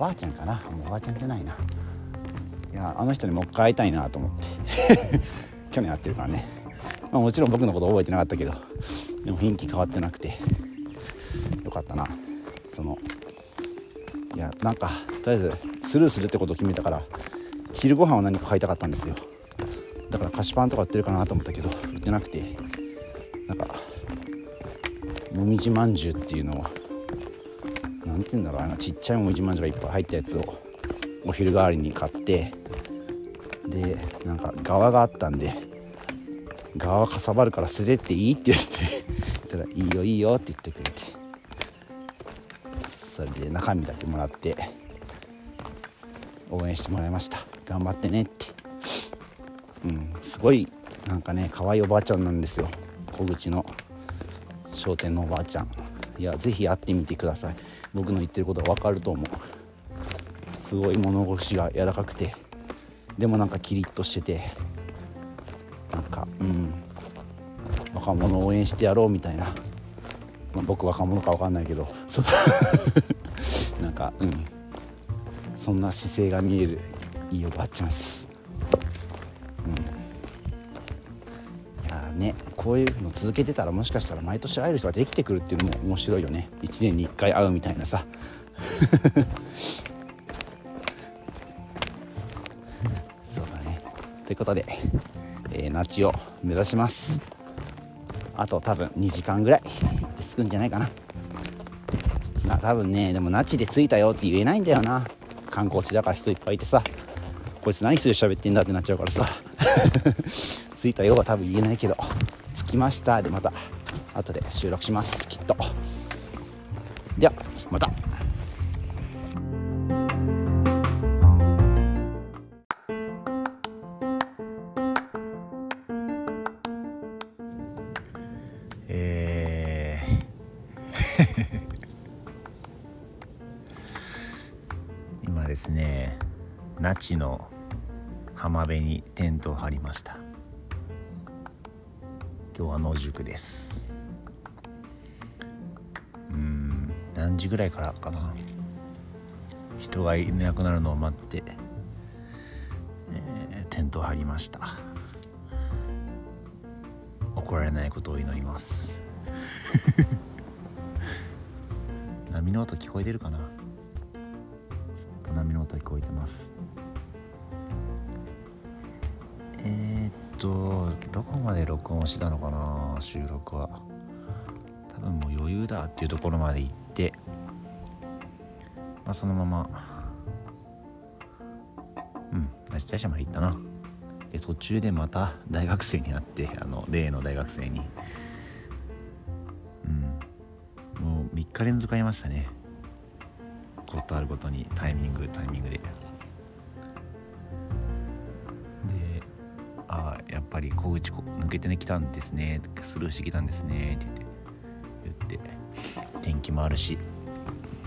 ばあちゃんかな。もうおばあちゃんじゃないな。いやあの人にもう一回会いたいなと思って。去年会ってるからね、まあ、もちろん僕のこと覚えてなかったけどでも雰囲気変わってなくてよかったな。そのいやなんかとりあえずスルーするってことを決めたから昼ご飯は何か買いたかったんですよ。だから菓子パンとか売ってるかなと思ったけど売ってなくてなんかもみじまんじゅうっていうのを何て言うんだろうあのちっちゃいもみじまんじゅうがいっぱい入ったやつをお昼代わりに買ってでなんか側があったんで側かさばるから捨ててっていいって言って 言ったら「いいよいいよ」って言ってくれて。それで中身だけもらって応援してもらいました。頑張ってねって。うんすごいなんかね可愛いおばあちゃんなんですよ。小口の商店のおばあちゃん。いやぜひ会ってみてください。僕の言ってることは分かると思う。すごい物腰が柔らかくてでもなんかキリッとしててなんかうん若者を応援してやろうみたいな、まあ、僕若者か分かんないけどそう なんかうんそんな姿勢が見えるいいおばあちゃんっす。こういうの続けてたらもしかしたら毎年会える人ができてくるっていうのも面白いよね。1年に1回会うみたいなさ。そうだね。ということで、えー、ナチを目指します。あと多分2時間ぐらいで着くんじゃないかな。まあ多分ねでもナチで着いたよって言えないんだよな。観光地だから人いっぱいいてさ。こいつ何する喋ってんだってなっちゃうからさ。着いたよは多分言えないけど。きました。でまた後で収録します。きっと。ではまた。えー。今ですね那智の浜辺にテントを張りました。今日は野宿です。うん何時ぐらいからかな。人がいなくなるのを待って、えーテントを張りました。怒られないことを祈ります。波の音聞こえてるかな。波の音聞こえてます。とどこまで録音してたのかな収録は。多分もう余裕だっていうところまで行ってまあそのままうん大社まで行ったな。で途中でまた大学生になってあの例の大学生に。うんもう3日連続会いましたね。ことあるごとにタイミングタイミングで。小口こ抜けてね来たんですね。スルーしてきたんですね。って言って言って天気もあるし。や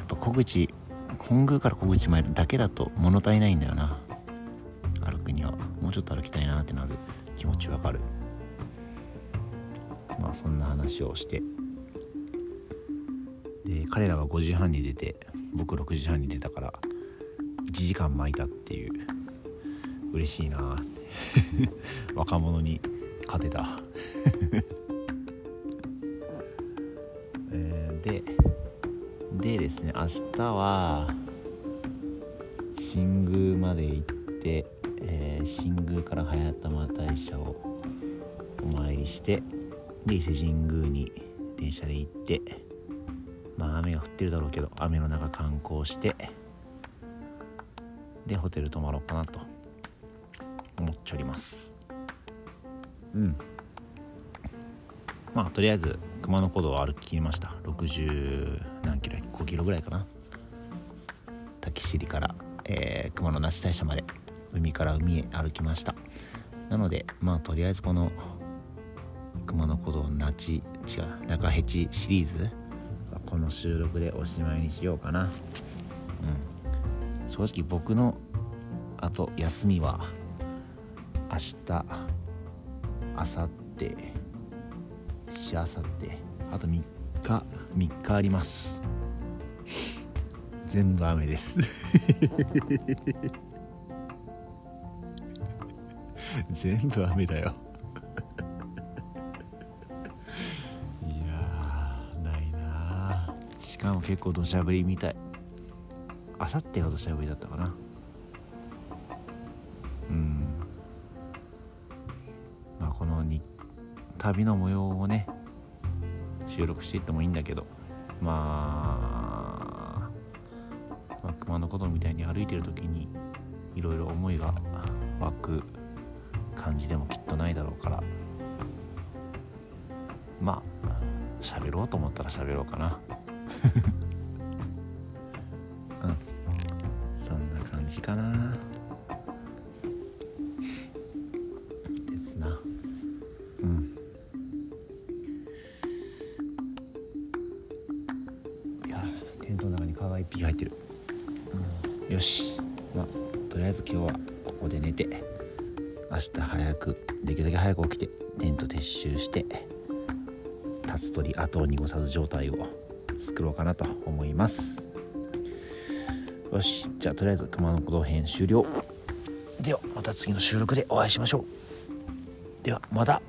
っぱ小口本宮から小口参るだけだと物足りないんだよな。歩くには。もうちょっと歩きたいなってなる気持ちわかる。まあそんな話をして。で彼らが5時半に出て僕6時半に出たから1時間巻いたっていう。嬉しいな。若者に勝てた。えででですね明日は新宮まで行って、えー新宮から早玉大社をお参りしてで伊勢神宮に電車で行ってまあ雨が降ってるだろうけど雨の中観光してでホテル泊まろうかなと。思っちょります。うん。まあとりあえず熊野古道を歩き切りました。60何キロ5キロぐらいかな。滝尻から、えー熊野那智大社まで海から海へ歩きました。なのでまあとりあえずこの熊野古道那智違う中ヘチシリーズこの収録でおしまいにしようかな。うん。正直僕のあと休みは明日明後日しあさってあと3日3日あります。全部雨です。全部雨だよ。いやないなー。しかも結構土砂降りみたい。あさってが土砂降りだったかな。旅の模様をね収録していってもいいんだけどまあ、まあ、熊野古道みたいに歩いてる時にいろいろ思いが湧く感じでもきっとないだろうからまあ喋ろうと思ったら喋ろうかな。うん。そんな感じかな。立つ鳥後を濁さず状態を作ろうかなと思います。よしじゃあとりあえず熊野古道編終了。ではまた次の収録でお会いしましょう。ではまた。